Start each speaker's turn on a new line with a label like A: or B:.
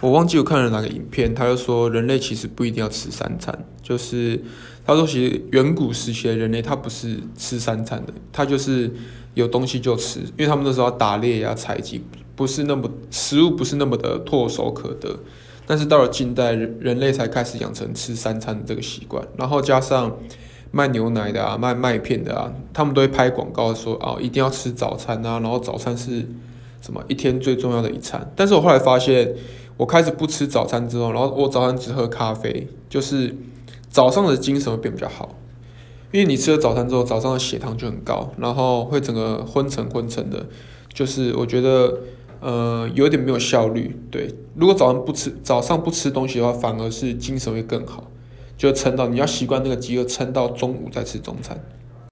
A: 我忘记我看了哪个影片，他就说人类其实不一定要吃三餐，就是他说其实远古时期的人类他不是吃三餐的，他就是有东西就吃，因为他们那时候打猎呀、采集，不是那么食物不是那么的唾手可得。但是到了近代，人人类才开始养成吃三餐的这个习惯，然后加上卖牛奶的啊、卖麦片的啊，他们都会拍广告说啊，一定要吃早餐啊，然后早餐是什么一天最重要的一餐。但是我后来发现。我开始不吃早餐之后，然后我早餐只喝咖啡，就是早上的精神会变比较好。因为你吃了早餐之后，早上的血糖就很高，然后会整个昏沉昏沉的，就是我觉得呃有点没有效率。对，如果早上不吃早上不吃东西的话，反而是精神会更好，就撑到你要习惯那个饥饿，撑到中午再吃中餐。